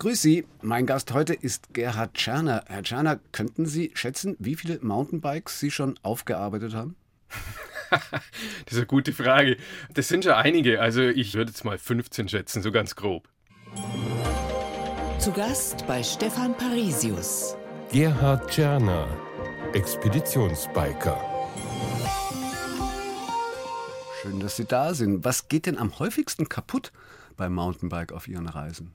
Grüß Sie, mein Gast heute ist Gerhard Tscherner. Herr Tscherner, könnten Sie schätzen, wie viele Mountainbikes Sie schon aufgearbeitet haben? das ist eine gute Frage. Das sind schon einige. Also ich würde jetzt mal 15 schätzen, so ganz grob. Zu Gast bei Stefan Parisius. Gerhard Tscherner, Expeditionsbiker. Schön, dass Sie da sind. Was geht denn am häufigsten kaputt beim Mountainbike auf Ihren Reisen?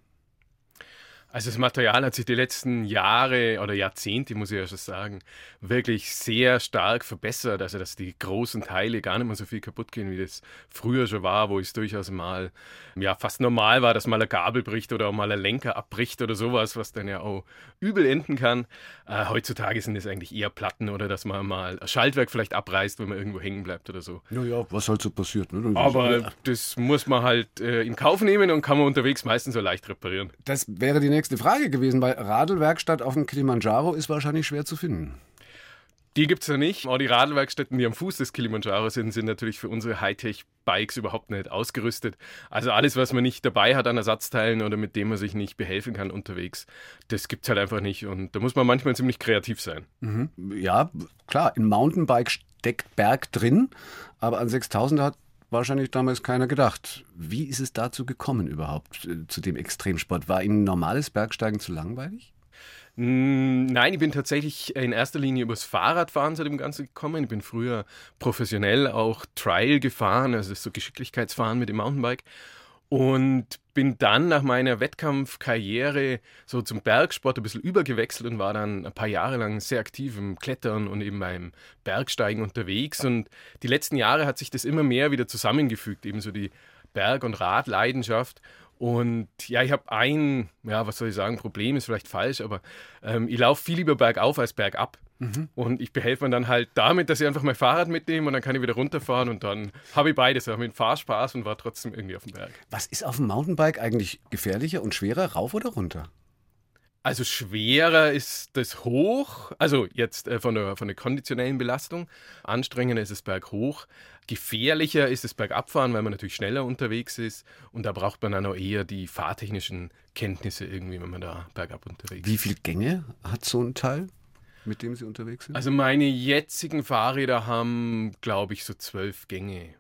Also das Material hat sich die letzten Jahre oder Jahrzehnte, muss ich ja schon sagen, wirklich sehr stark verbessert. Also dass die großen Teile gar nicht mehr so viel kaputt gehen, wie das früher schon war, wo es durchaus mal ja, fast normal war, dass mal eine Gabel bricht oder auch mal ein Lenker abbricht oder sowas, was dann ja auch übel enden kann. Äh, heutzutage sind es eigentlich eher Platten oder dass man mal ein Schaltwerk vielleicht abreißt, wenn man irgendwo hängen bleibt oder so. Naja, was halt so passiert. Ne? Aber das muss man halt äh, in Kauf nehmen und kann man unterwegs meistens so leicht reparieren. Das wäre die nächste nächste Frage gewesen, weil Radlwerkstatt auf dem Kilimanjaro ist wahrscheinlich schwer zu finden. Die gibt es ja nicht. Auch die Radlwerkstätten, die am Fuß des Kilimanjaro sind, sind natürlich für unsere Hightech-Bikes überhaupt nicht ausgerüstet. Also alles, was man nicht dabei hat an Ersatzteilen oder mit dem man sich nicht behelfen kann unterwegs, das gibt es halt einfach nicht. Und da muss man manchmal ziemlich kreativ sein. Mhm. Ja, klar, im Mountainbike steckt Berg drin, aber an 6000 hat wahrscheinlich damals keiner gedacht. Wie ist es dazu gekommen überhaupt, äh, zu dem Extremsport? War Ihnen normales Bergsteigen zu langweilig? Nein, ich bin tatsächlich in erster Linie übers Fahrradfahren zu dem Ganzen gekommen. Ich bin früher professionell auch Trial gefahren, also so Geschicklichkeitsfahren mit dem Mountainbike. Und bin dann nach meiner Wettkampfkarriere so zum Bergsport ein bisschen übergewechselt und war dann ein paar Jahre lang sehr aktiv im Klettern und eben beim Bergsteigen unterwegs. Und die letzten Jahre hat sich das immer mehr wieder zusammengefügt, eben so die Berg- und Radleidenschaft. Und ja, ich habe ein, ja, was soll ich sagen, Problem ist vielleicht falsch, aber ähm, ich laufe viel lieber bergauf als bergab. Mhm. Und ich behelfe mir dann halt damit, dass ich einfach mein Fahrrad mitnehme und dann kann ich wieder runterfahren und dann habe ich beides. Ich habe Fahrspaß und war trotzdem irgendwie auf dem Berg. Was ist auf dem Mountainbike eigentlich gefährlicher und schwerer, rauf oder runter? Also schwerer ist das hoch, also jetzt äh, von, der, von der konditionellen Belastung. Anstrengender ist es berghoch. Gefährlicher ist es bergabfahren, weil man natürlich schneller unterwegs ist. Und da braucht man dann auch eher die fahrtechnischen Kenntnisse irgendwie, wenn man da bergab unterwegs ist. Wie viele Gänge hat so ein Teil? Mit dem Sie unterwegs sind? Also meine jetzigen Fahrräder haben, glaube ich, so zwölf Gänge.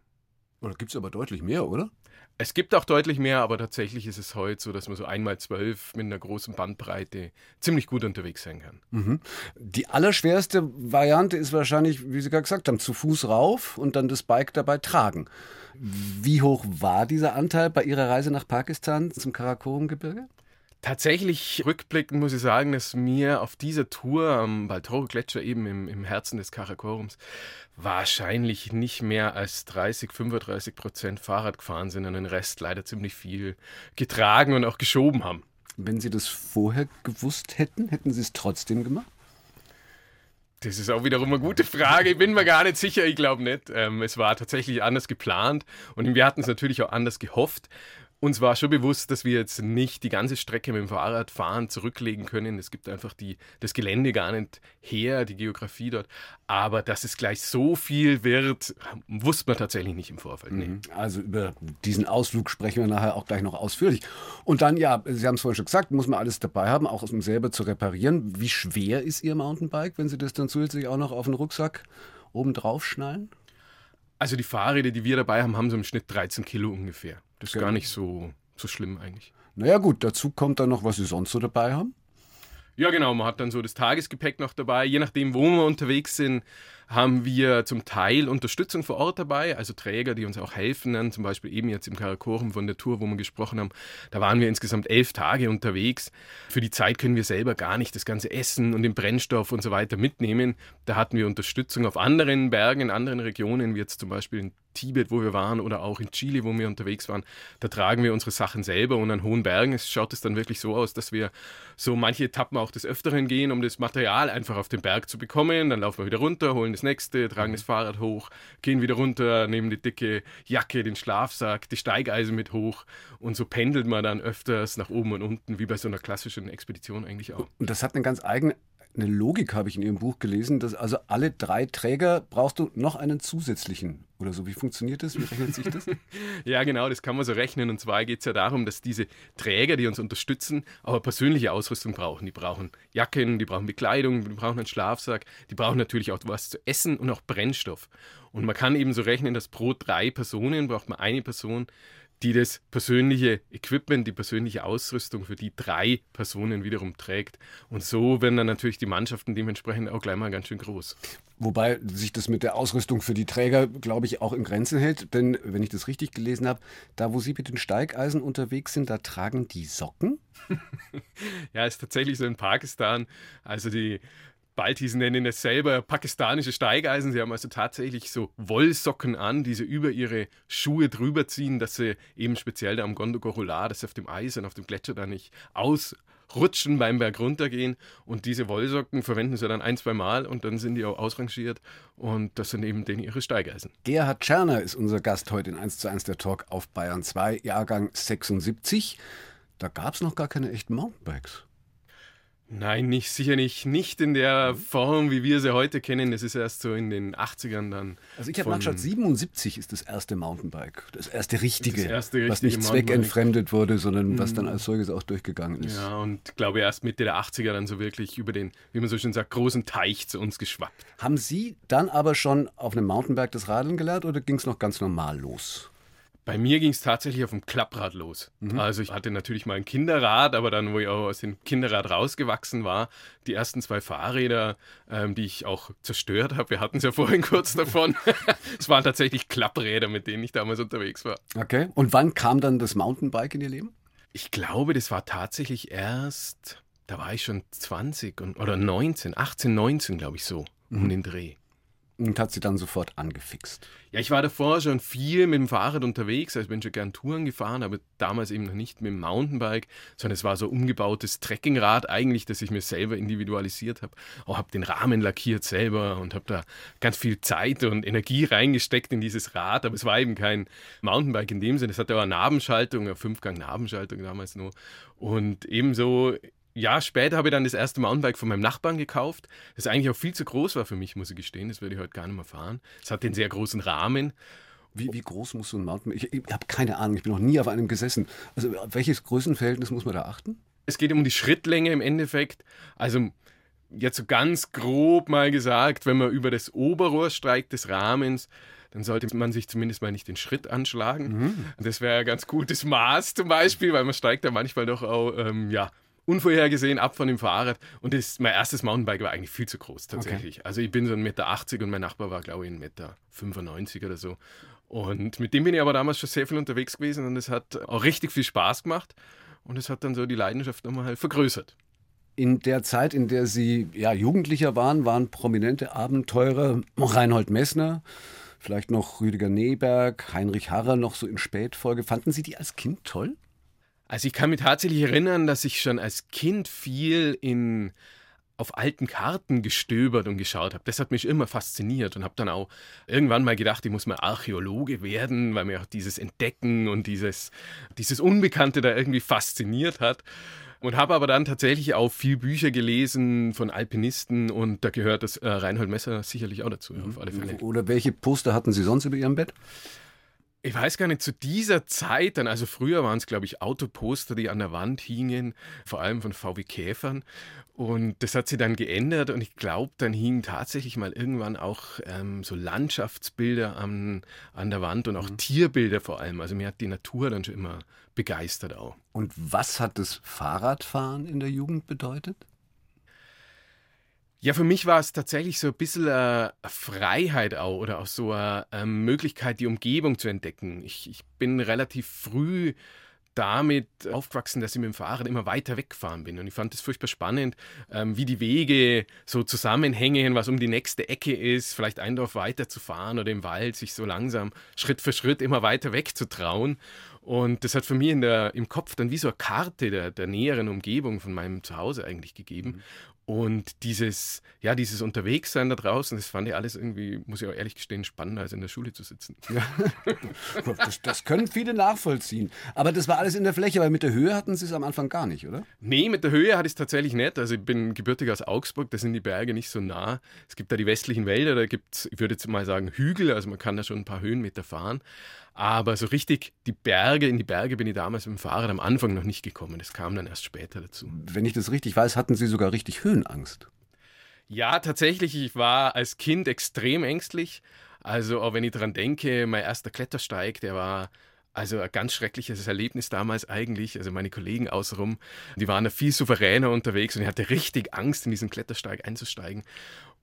Oder gibt es aber deutlich mehr, oder? Es gibt auch deutlich mehr, aber tatsächlich ist es heute so, dass man so einmal zwölf mit einer großen Bandbreite ziemlich gut unterwegs sein kann. Mhm. Die allerschwerste Variante ist wahrscheinlich, wie Sie gerade gesagt haben, zu Fuß rauf und dann das Bike dabei tragen. Wie hoch war dieser Anteil bei Ihrer Reise nach Pakistan zum Karakorum-Gebirge? Tatsächlich rückblickend muss ich sagen, dass mir auf dieser Tour am Baltoro-Gletscher eben im, im Herzen des Karakorums wahrscheinlich nicht mehr als 30, 35 Prozent Fahrrad gefahren sind und den Rest leider ziemlich viel getragen und auch geschoben haben. Wenn Sie das vorher gewusst hätten, hätten Sie es trotzdem gemacht? Das ist auch wiederum eine gute Frage. Ich bin mir gar nicht sicher. Ich glaube nicht. Ähm, es war tatsächlich anders geplant und wir hatten es natürlich auch anders gehofft. Uns war schon bewusst, dass wir jetzt nicht die ganze Strecke mit dem Fahrrad fahren, zurücklegen können. Es gibt einfach die, das Gelände gar nicht her, die Geografie dort. Aber dass es gleich so viel wird, wusste man tatsächlich nicht im Vorfeld. Nee. Mhm. Also über diesen Ausflug sprechen wir nachher auch gleich noch ausführlich. Und dann, ja, Sie haben es vorhin schon gesagt, muss man alles dabei haben, auch um selber zu reparieren. Wie schwer ist Ihr Mountainbike, wenn Sie das dann zusätzlich auch noch auf den Rucksack oben drauf schnallen? Also die Fahrräder, die wir dabei haben, haben so im Schnitt 13 Kilo ungefähr. Ist genau. gar nicht so, so schlimm eigentlich. Naja gut, dazu kommt dann noch, was Sie sonst so dabei haben. Ja, genau. Man hat dann so das Tagesgepäck noch dabei. Je nachdem, wo wir unterwegs sind, haben wir zum Teil Unterstützung vor Ort dabei, also Träger, die uns auch helfen. Dann zum Beispiel eben jetzt im Karakorum von der Tour, wo wir gesprochen haben. Da waren wir insgesamt elf Tage unterwegs. Für die Zeit können wir selber gar nicht das ganze Essen und den Brennstoff und so weiter mitnehmen. Da hatten wir Unterstützung auf anderen Bergen, in anderen Regionen, wie jetzt zum Beispiel in Tibet, wo wir waren, oder auch in Chile, wo wir unterwegs waren, da tragen wir unsere Sachen selber und an hohen Bergen schaut es dann wirklich so aus, dass wir so manche Etappen auch des Öfteren gehen, um das Material einfach auf den Berg zu bekommen. Dann laufen wir wieder runter, holen das nächste, tragen das Fahrrad hoch, gehen wieder runter, nehmen die dicke Jacke, den Schlafsack, die Steigeisen mit hoch und so pendelt man dann öfters nach oben und unten, wie bei so einer klassischen Expedition eigentlich auch. Und das hat eine ganz eigene eine Logik, habe ich in Ihrem Buch gelesen, dass also alle drei Träger brauchst du noch einen zusätzlichen oder so. Wie funktioniert das? Wie rechnet sich das? ja, genau, das kann man so rechnen. Und zwar geht es ja darum, dass diese Träger, die uns unterstützen, aber persönliche Ausrüstung brauchen. Die brauchen Jacken, die brauchen Bekleidung, die brauchen einen Schlafsack, die brauchen natürlich auch was zu essen und auch Brennstoff. Und man kann eben so rechnen, dass pro drei Personen braucht man eine Person, die das persönliche Equipment, die persönliche Ausrüstung für die drei Personen wiederum trägt. Und so werden dann natürlich die Mannschaften dementsprechend auch gleich mal ganz schön groß. Wobei sich das mit der Ausrüstung für die Träger, glaube ich, auch in Grenzen hält. Denn wenn ich das richtig gelesen habe, da wo Sie mit den Steigeisen unterwegs sind, da tragen die Socken? ja, ist tatsächlich so in Pakistan. Also die Baltis nennen es selber pakistanische Steigeisen. Sie haben also tatsächlich so Wollsocken an, die sie über ihre Schuhe drüber ziehen, dass sie eben speziell da am Gondogorola, dass sie auf dem Eis und auf dem Gletscher da nicht ausrutschen beim Berg runtergehen. Und diese Wollsocken verwenden sie dann ein, zwei Mal und dann sind die auch ausrangiert. Und das sind eben denen ihre Steigeisen. Gerhard Tscherner ist unser Gast heute in 1 zu 1 der Talk auf Bayern 2, Jahrgang 76. Da gab es noch gar keine echten Mountainbikes. Nein, nicht, sicher nicht. Nicht in der Form, wie wir sie heute kennen. Das ist erst so in den 80ern dann. Also ich habe nachgeschaut, 77 ist das erste Mountainbike. Das erste richtige, das erste richtige was nicht zweckentfremdet wurde, sondern mhm. was dann als solches auch durchgegangen ist. Ja, und glaube erst Mitte der 80er dann so wirklich über den, wie man so schön sagt, großen Teich zu uns geschwappt. Haben Sie dann aber schon auf einem Mountainbike das Radeln gelernt oder ging es noch ganz normal los? Bei mir ging es tatsächlich auf dem Klapprad los. Mhm. Also ich hatte natürlich mal ein Kinderrad, aber dann, wo ich auch aus dem Kinderrad rausgewachsen war, die ersten zwei Fahrräder, ähm, die ich auch zerstört habe, wir hatten es ja vorhin kurz davon, es waren tatsächlich Klappräder, mit denen ich damals unterwegs war. Okay. Und wann kam dann das Mountainbike in Ihr Leben? Ich glaube, das war tatsächlich erst, da war ich schon 20 und, oder 19, 18, 19, glaube ich so, mhm. um den Dreh. Und hat sie dann sofort angefixt? Ja, ich war davor schon viel mit dem Fahrrad unterwegs, also bin schon gern Touren gefahren, aber damals eben noch nicht mit dem Mountainbike, sondern es war so umgebautes Trekkingrad eigentlich, das ich mir selber individualisiert habe. Auch habe den Rahmen lackiert selber und habe da ganz viel Zeit und Energie reingesteckt in dieses Rad, aber es war eben kein Mountainbike in dem Sinne. Es hatte auch eine Nabenschaltung, eine Fünfgang-Nabenschaltung damals nur. Und ebenso Jahr später habe ich dann das erste Mountainbike von meinem Nachbarn gekauft, das eigentlich auch viel zu groß war für mich, muss ich gestehen. Das würde ich heute gar nicht mehr fahren. Es hat den sehr großen Rahmen. Wie, wie groß muss so ein Mountainbike? Ich, ich habe keine Ahnung, ich bin noch nie auf einem gesessen. Also, welches Größenverhältnis muss man da achten? Es geht um die Schrittlänge im Endeffekt. Also, jetzt so ganz grob mal gesagt, wenn man über das Oberrohr streikt des Rahmens, dann sollte man sich zumindest mal nicht den Schritt anschlagen. Mhm. Das wäre ein ganz gutes Maß zum Beispiel, weil man steigt da manchmal doch auch ähm, ja, unvorhergesehen ab von dem Fahrrad. Und das, mein erstes Mountainbike war eigentlich viel zu groß tatsächlich. Okay. Also ich bin so 1,80 Meter und mein Nachbar war, glaube ich, 1,95 Meter oder so. Und mit dem bin ich aber damals schon sehr viel unterwegs gewesen und es hat auch richtig viel Spaß gemacht. Und es hat dann so die Leidenschaft nochmal halt vergrößert. In der Zeit, in der Sie ja, Jugendlicher waren, waren prominente Abenteurer Reinhold Messner, vielleicht noch Rüdiger Neberg, Heinrich Harrer noch so in Spätfolge. Fanden Sie die als Kind toll? Also ich kann mich tatsächlich erinnern, dass ich schon als Kind viel in auf alten Karten gestöbert und geschaut habe. Das hat mich immer fasziniert und habe dann auch irgendwann mal gedacht, ich muss mal Archäologe werden, weil mir auch dieses Entdecken und dieses, dieses Unbekannte da irgendwie fasziniert hat. Und habe aber dann tatsächlich auch viel Bücher gelesen von Alpinisten und da gehört das äh, Reinhold Messer sicherlich auch dazu, auf alle Fälle. Oder welche Poster hatten Sie sonst über Ihrem Bett? Ich weiß gar nicht, zu dieser Zeit dann, also früher waren es, glaube ich, Autoposter, die an der Wand hingen, vor allem von VW Käfern. Und das hat sich dann geändert und ich glaube, dann hingen tatsächlich mal irgendwann auch ähm, so Landschaftsbilder an, an der Wand und auch mhm. Tierbilder vor allem. Also mir hat die Natur dann schon immer begeistert auch. Und was hat das Fahrradfahren in der Jugend bedeutet? Ja, für mich war es tatsächlich so ein bisschen eine Freiheit auch oder auch so eine ähm, Möglichkeit, die Umgebung zu entdecken. Ich, ich bin relativ früh damit aufgewachsen, dass ich mit dem Fahrrad immer weiter weggefahren bin. Und ich fand es furchtbar spannend, ähm, wie die Wege so zusammenhängen, was um die nächste Ecke ist, vielleicht ein Dorf weiter oder im Wald sich so langsam Schritt für Schritt immer weiter wegzutrauen. Und das hat für mich der, im Kopf dann wie so eine Karte der, der näheren Umgebung von meinem Zuhause eigentlich gegeben. Mhm. Und dieses, ja, dieses Unterwegssein da draußen, das fand ich alles irgendwie, muss ich auch ehrlich gestehen, spannender als in der Schule zu sitzen. Ja. Das, das, können viele nachvollziehen. Aber das war alles in der Fläche, weil mit der Höhe hatten Sie es am Anfang gar nicht, oder? Nee, mit der Höhe hatte ich es tatsächlich nicht. Also ich bin gebürtig aus Augsburg, da sind die Berge nicht so nah. Es gibt da die westlichen Wälder, da gibt es, ich würde jetzt mal sagen, Hügel, also man kann da schon ein paar Höhenmeter fahren. Aber so richtig die Berge, in die Berge bin ich damals mit dem Fahrrad am Anfang noch nicht gekommen. Das kam dann erst später dazu. Wenn ich das richtig weiß, hatten Sie sogar richtig Höhenangst. Ja, tatsächlich. Ich war als Kind extrem ängstlich. Also, auch wenn ich daran denke, mein erster Klettersteig, der war also ein ganz schreckliches Erlebnis damals eigentlich. Also meine Kollegen außenrum, die waren da viel souveräner unterwegs und ich hatte richtig Angst, in diesen Klettersteig einzusteigen.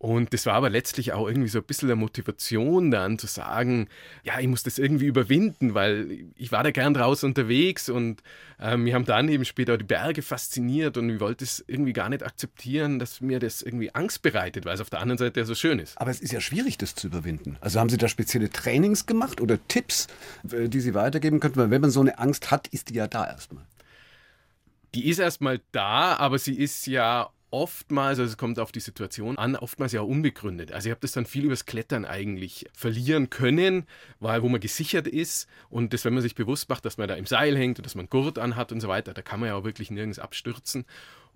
Und das war aber letztlich auch irgendwie so ein bisschen der Motivation dann zu sagen, ja, ich muss das irgendwie überwinden, weil ich war da gern draußen unterwegs und äh, mir haben dann eben später die Berge fasziniert und ich wollte es irgendwie gar nicht akzeptieren, dass mir das irgendwie Angst bereitet, weil es auf der anderen Seite ja so schön ist. Aber es ist ja schwierig, das zu überwinden. Also haben Sie da spezielle Trainings gemacht oder Tipps, die Sie weitergeben könnten? Weil wenn man so eine Angst hat, ist die ja da erstmal. Die ist erstmal da, aber sie ist ja oftmals, also es kommt auf die Situation an, oftmals ja unbegründet. Also ich habe das dann viel übers Klettern eigentlich verlieren können, weil wo man gesichert ist und das, wenn man sich bewusst macht, dass man da im Seil hängt und dass man Gurt anhat und so weiter, da kann man ja auch wirklich nirgends abstürzen.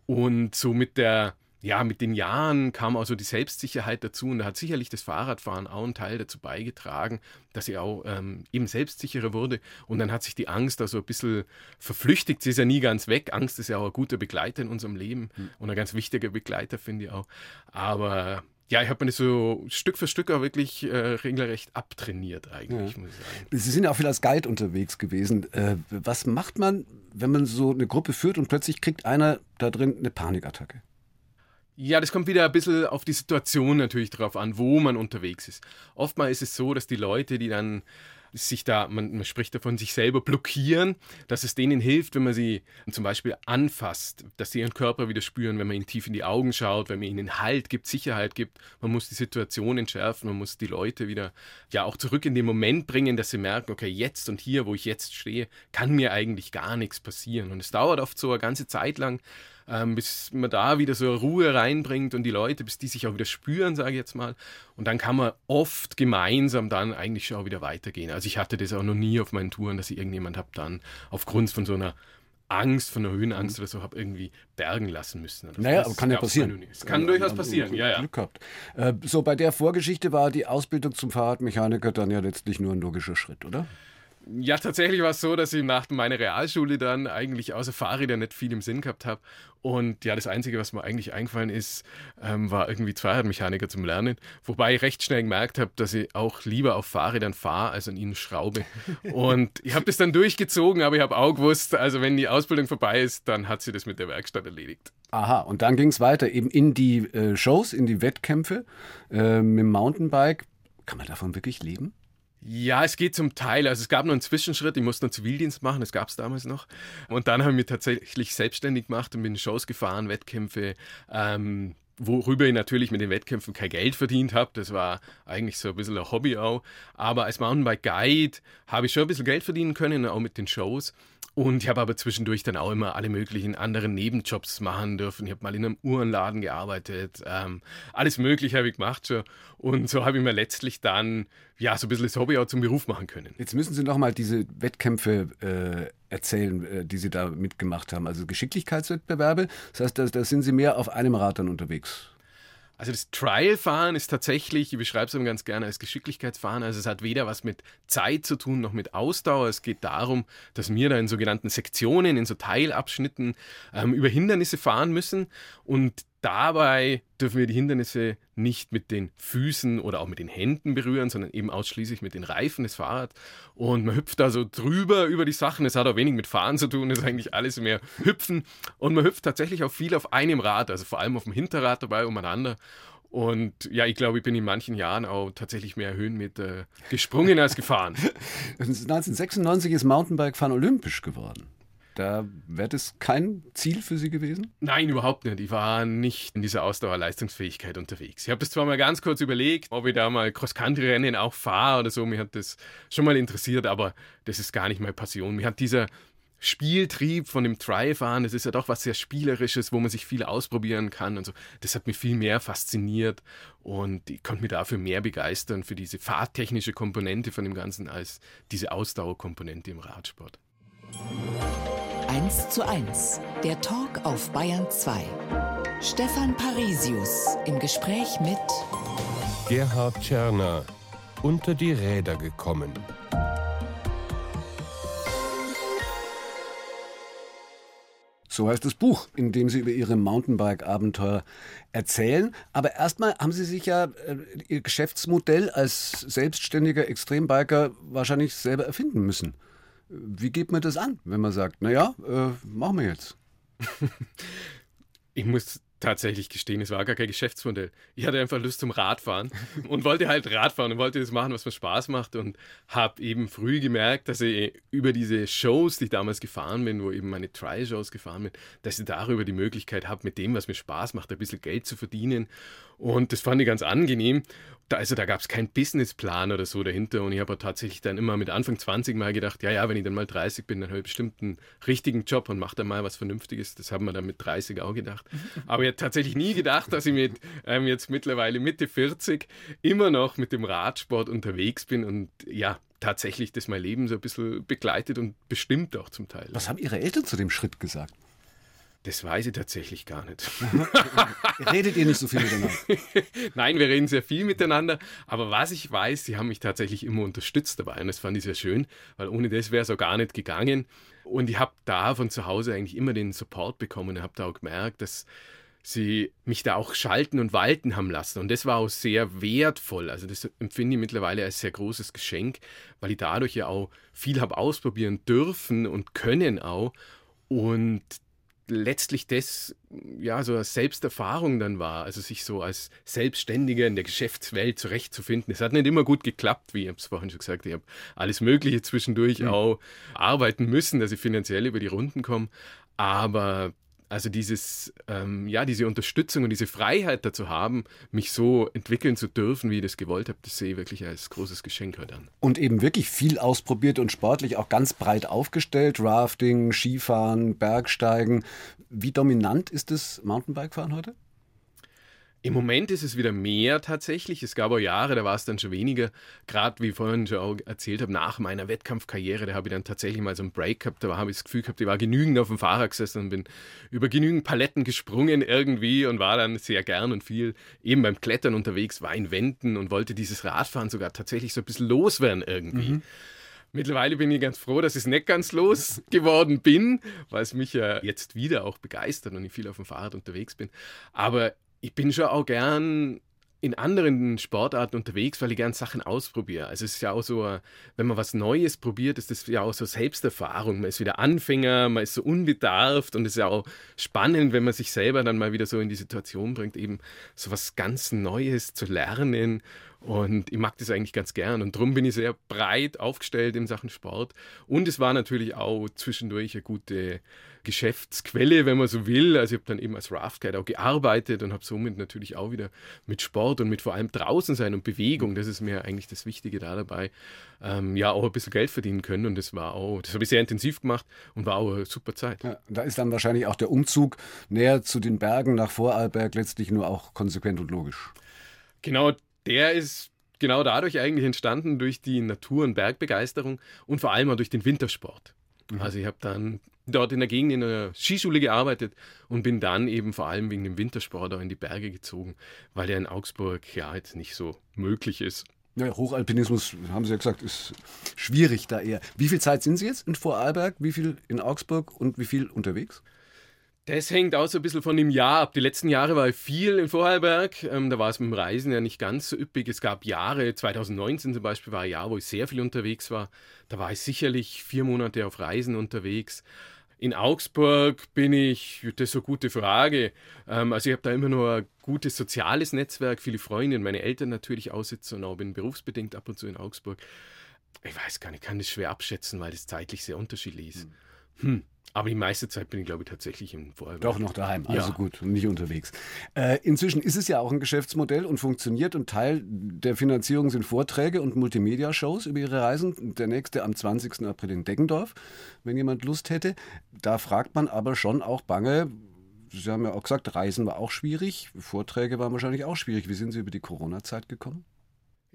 Und so mit der ja, mit den Jahren kam also die Selbstsicherheit dazu und da hat sicherlich das Fahrradfahren auch einen Teil dazu beigetragen, dass ich auch ähm, eben selbstsicherer wurde. Und dann hat sich die Angst also ein bisschen verflüchtigt. Sie ist ja nie ganz weg. Angst ist ja auch ein guter Begleiter in unserem Leben mhm. und ein ganz wichtiger Begleiter, finde ich auch. Aber ja, ich habe mir das so Stück für Stück auch wirklich äh, regelrecht abtrainiert, eigentlich, ja. muss ich sagen. Sie sind ja auch viel als Guide unterwegs gewesen. Äh, was macht man, wenn man so eine Gruppe führt und plötzlich kriegt einer da drin eine Panikattacke? Ja, das kommt wieder ein bisschen auf die Situation natürlich drauf an, wo man unterwegs ist. Oftmal ist es so, dass die Leute, die dann sich da, man, man, spricht davon, sich selber blockieren, dass es denen hilft, wenn man sie zum Beispiel anfasst, dass sie ihren Körper wieder spüren, wenn man ihnen tief in die Augen schaut, wenn man ihnen Halt gibt, Sicherheit gibt. Man muss die Situation entschärfen, man muss die Leute wieder ja auch zurück in den Moment bringen, dass sie merken, okay, jetzt und hier, wo ich jetzt stehe, kann mir eigentlich gar nichts passieren. Und es dauert oft so eine ganze Zeit lang, ähm, bis man da wieder so Ruhe reinbringt und die Leute, bis die sich auch wieder spüren, sage ich jetzt mal. Und dann kann man oft gemeinsam dann eigentlich schon wieder weitergehen. Also ich hatte das auch noch nie auf meinen Touren, dass ich irgendjemand habe dann aufgrund von so einer Angst, von einer Höhenangst oder so, habe irgendwie bergen lassen müssen. Also naja, aber kann ja passieren. Es kann ja, durchaus passieren, ja, ja. Glück gehabt. Äh, so, bei der Vorgeschichte war die Ausbildung zum Fahrradmechaniker dann ja letztlich nur ein logischer Schritt, oder? Ja, tatsächlich war es so, dass ich nach meiner Realschule dann eigentlich außer Fahrräder nicht viel im Sinn gehabt habe. Und ja, das Einzige, was mir eigentlich eingefallen ist, ähm, war irgendwie Zweiradmechaniker zum Lernen. Wobei ich recht schnell gemerkt habe, dass ich auch lieber auf Fahrrädern fahre, als an ihnen schraube. Und ich habe das dann durchgezogen, aber ich habe auch gewusst, also wenn die Ausbildung vorbei ist, dann hat sie das mit der Werkstatt erledigt. Aha, und dann ging es weiter eben in die äh, Shows, in die Wettkämpfe äh, mit dem Mountainbike. Kann man davon wirklich leben? Ja, es geht zum Teil. Also es gab noch einen Zwischenschritt, ich musste einen Zivildienst machen, das gab es damals noch. Und dann habe ich mich tatsächlich selbstständig gemacht und bin Shows gefahren, Wettkämpfe, ähm, worüber ich natürlich mit den Wettkämpfen kein Geld verdient habe. Das war eigentlich so ein bisschen ein Hobby auch. Aber als Mountainbike Guide habe ich schon ein bisschen Geld verdienen können, auch mit den Shows. Und ich habe aber zwischendurch dann auch immer alle möglichen anderen Nebenjobs machen dürfen. Ich habe mal in einem Uhrenladen gearbeitet. Ähm, alles Mögliche habe ich gemacht schon. Und so habe ich mir letztlich dann ja so ein bisschen das Hobby auch zum Beruf machen können. Jetzt müssen Sie noch mal diese Wettkämpfe äh, erzählen, äh, die Sie da mitgemacht haben. Also Geschicklichkeitswettbewerbe. Das heißt, da, da sind Sie mehr auf einem Rad dann unterwegs. Also das Trial-Fahren ist tatsächlich, ich beschreibe es ganz gerne als Geschicklichkeitsfahren. Also es hat weder was mit Zeit zu tun noch mit Ausdauer. Es geht darum, dass wir da in sogenannten Sektionen, in so Teilabschnitten ähm, über Hindernisse fahren müssen und Dabei dürfen wir die Hindernisse nicht mit den Füßen oder auch mit den Händen berühren, sondern eben ausschließlich mit den Reifen des Fahrrads. Und man hüpft da so drüber über die Sachen. Es hat auch wenig mit Fahren zu tun, es ist eigentlich alles mehr Hüpfen. Und man hüpft tatsächlich auch viel auf einem Rad, also vor allem auf dem Hinterrad dabei umeinander. Und ja, ich glaube, ich bin in manchen Jahren auch tatsächlich mehr Höhenmeter gesprungen als gefahren. 1996 ist Mountainbike-Fahren olympisch geworden. Da wäre das kein Ziel für Sie gewesen? Nein, überhaupt nicht. Ich war nicht in dieser Ausdauerleistungsfähigkeit unterwegs. Ich habe es zwar mal ganz kurz überlegt, ob ich da mal Cross-Country-Rennen auch fahre oder so. Mir hat das schon mal interessiert, aber das ist gar nicht meine Passion. Mir hat dieser Spieltrieb von dem Tri-Fahren, das ist ja doch was sehr Spielerisches, wo man sich viel ausprobieren kann und so. Das hat mich viel mehr fasziniert und ich konnte mich dafür mehr begeistern, für diese fahrtechnische Komponente von dem Ganzen, als diese Ausdauerkomponente im Radsport. 1 zu 1, der Talk auf Bayern 2. Stefan Parisius im Gespräch mit Gerhard Czerner, unter die Räder gekommen. So heißt das Buch, in dem Sie über Ihre Mountainbike-Abenteuer erzählen. Aber erstmal haben Sie sich ja äh, Ihr Geschäftsmodell als selbstständiger Extrembiker wahrscheinlich selber erfinden müssen. Wie geht man das an, wenn man sagt, naja, äh, machen wir jetzt? ich muss tatsächlich gestehen, es war gar kein Geschäftsmodell. Ich hatte einfach Lust zum Radfahren und wollte halt Radfahren und wollte das machen, was mir Spaß macht und habe eben früh gemerkt, dass ich über diese Shows, die ich damals gefahren bin, wo eben meine Try-Shows gefahren bin, dass ich darüber die Möglichkeit habe, mit dem, was mir Spaß macht, ein bisschen Geld zu verdienen und das fand ich ganz angenehm da, also da gab es keinen Businessplan oder so dahinter und ich habe tatsächlich dann immer mit Anfang 20 mal gedacht, ja, ja, wenn ich dann mal 30 bin, dann habe ich bestimmt einen richtigen Job und mache dann mal was Vernünftiges. Das haben wir dann mit 30 auch gedacht. Aber ich hätte tatsächlich nie gedacht, dass ich mit ähm, jetzt mittlerweile Mitte 40 immer noch mit dem Radsport unterwegs bin und ja, tatsächlich das mein Leben so ein bisschen begleitet und bestimmt auch zum Teil. Was haben Ihre Eltern zu dem Schritt gesagt? Das weiß ich tatsächlich gar nicht. Redet ihr nicht so viel miteinander? Nein, wir reden sehr viel miteinander. Aber was ich weiß, sie haben mich tatsächlich immer unterstützt dabei. Und das fand ich sehr schön, weil ohne das wäre es auch gar nicht gegangen. Und ich habe da von zu Hause eigentlich immer den Support bekommen und habe da auch gemerkt, dass sie mich da auch schalten und walten haben lassen. Und das war auch sehr wertvoll. Also das empfinde ich mittlerweile als sehr großes Geschenk, weil ich dadurch ja auch viel habe ausprobieren dürfen und können auch. Und letztlich das ja so eine Selbsterfahrung dann war, also sich so als Selbstständiger in der Geschäftswelt zurechtzufinden. Es hat nicht immer gut geklappt, wie ich es vorhin schon gesagt, ich habe alles Mögliche zwischendurch mhm. auch arbeiten müssen, dass ich finanziell über die Runden komme. Aber also dieses, ähm, ja, diese Unterstützung und diese Freiheit dazu haben, mich so entwickeln zu dürfen, wie ich das gewollt habe, das sehe ich wirklich als großes Geschenk heute an. Und eben wirklich viel ausprobiert und sportlich auch ganz breit aufgestellt. Rafting, Skifahren, Bergsteigen. Wie dominant ist das Mountainbikefahren heute? Im Moment ist es wieder mehr tatsächlich. Es gab auch Jahre, da war es dann schon weniger. Gerade wie ich vorhin schon auch erzählt habe, nach meiner Wettkampfkarriere, da habe ich dann tatsächlich mal so einen Break gehabt. Da habe ich das Gefühl gehabt, ich war genügend auf dem Fahrrad gesessen und bin über genügend Paletten gesprungen irgendwie und war dann sehr gern und viel eben beim Klettern unterwegs, war in Wänden und wollte dieses Radfahren sogar tatsächlich so ein bisschen loswerden irgendwie. Mhm. Mittlerweile bin ich ganz froh, dass ich es nicht ganz los geworden bin, weil es mich ja jetzt wieder auch begeistert und ich viel auf dem Fahrrad unterwegs bin. Aber ich bin schon auch gern in anderen Sportarten unterwegs, weil ich gern Sachen ausprobiere. Also es ist ja auch so, wenn man was Neues probiert, ist das ja auch so Selbsterfahrung. Man ist wieder Anfänger, man ist so unbedarft und es ist ja auch spannend, wenn man sich selber dann mal wieder so in die Situation bringt, eben so was ganz Neues zu lernen. Und ich mag das eigentlich ganz gern. Und darum bin ich sehr breit aufgestellt in Sachen Sport. Und es war natürlich auch zwischendurch eine gute Geschäftsquelle, wenn man so will. Also ich habe dann eben als Raftguide auch gearbeitet und habe somit natürlich auch wieder mit Sport und mit vor allem draußen sein und Bewegung, das ist mir eigentlich das Wichtige da dabei, ähm, ja auch ein bisschen Geld verdienen können. Und das war auch, das habe ich sehr intensiv gemacht und war auch eine super Zeit. Ja, da ist dann wahrscheinlich auch der Umzug näher zu den Bergen nach Vorarlberg letztlich nur auch konsequent und logisch. Genau, der ist genau dadurch eigentlich entstanden, durch die Natur- und Bergbegeisterung und vor allem auch durch den Wintersport. Mhm. Also ich habe dann dort in der Gegend in einer Skischule gearbeitet und bin dann eben vor allem wegen dem Wintersport auch in die Berge gezogen, weil der in Augsburg ja jetzt nicht so möglich ist. Ja, Hochalpinismus, haben Sie ja gesagt, ist schwierig da eher. Wie viel Zeit sind Sie jetzt in Vorarlberg, wie viel in Augsburg und wie viel unterwegs? Das hängt auch so ein bisschen von dem Jahr ab. Die letzten Jahre war ich viel in Vorarlberg. Ähm, da war es mit dem Reisen ja nicht ganz so üppig. Es gab Jahre, 2019 zum Beispiel war ein Jahr, wo ich sehr viel unterwegs war. Da war ich sicherlich vier Monate auf Reisen unterwegs. In Augsburg bin ich, das ist eine gute Frage. Ähm, also ich habe da immer nur ein gutes soziales Netzwerk, viele Freunde und meine Eltern natürlich aussitzen und auch bin berufsbedingt ab und zu in Augsburg. Ich weiß gar nicht, ich kann das schwer abschätzen, weil das zeitlich sehr unterschiedlich ist. Mhm. Hm. Aber die meiste Zeit bin ich, glaube ich, tatsächlich im Vorarlberg. Doch noch daheim, also Ja. gut, nicht unterwegs. Äh, inzwischen ist es ja auch ein Geschäftsmodell und funktioniert und Teil der Finanzierung sind Vorträge und Multimedia-Shows über ihre Reisen. Der nächste am 20. April in Deggendorf, wenn jemand Lust hätte. Da fragt man aber schon auch bange. Sie haben ja auch gesagt, Reisen war auch schwierig, Vorträge waren wahrscheinlich auch schwierig. Wie sind Sie über die Corona-Zeit gekommen?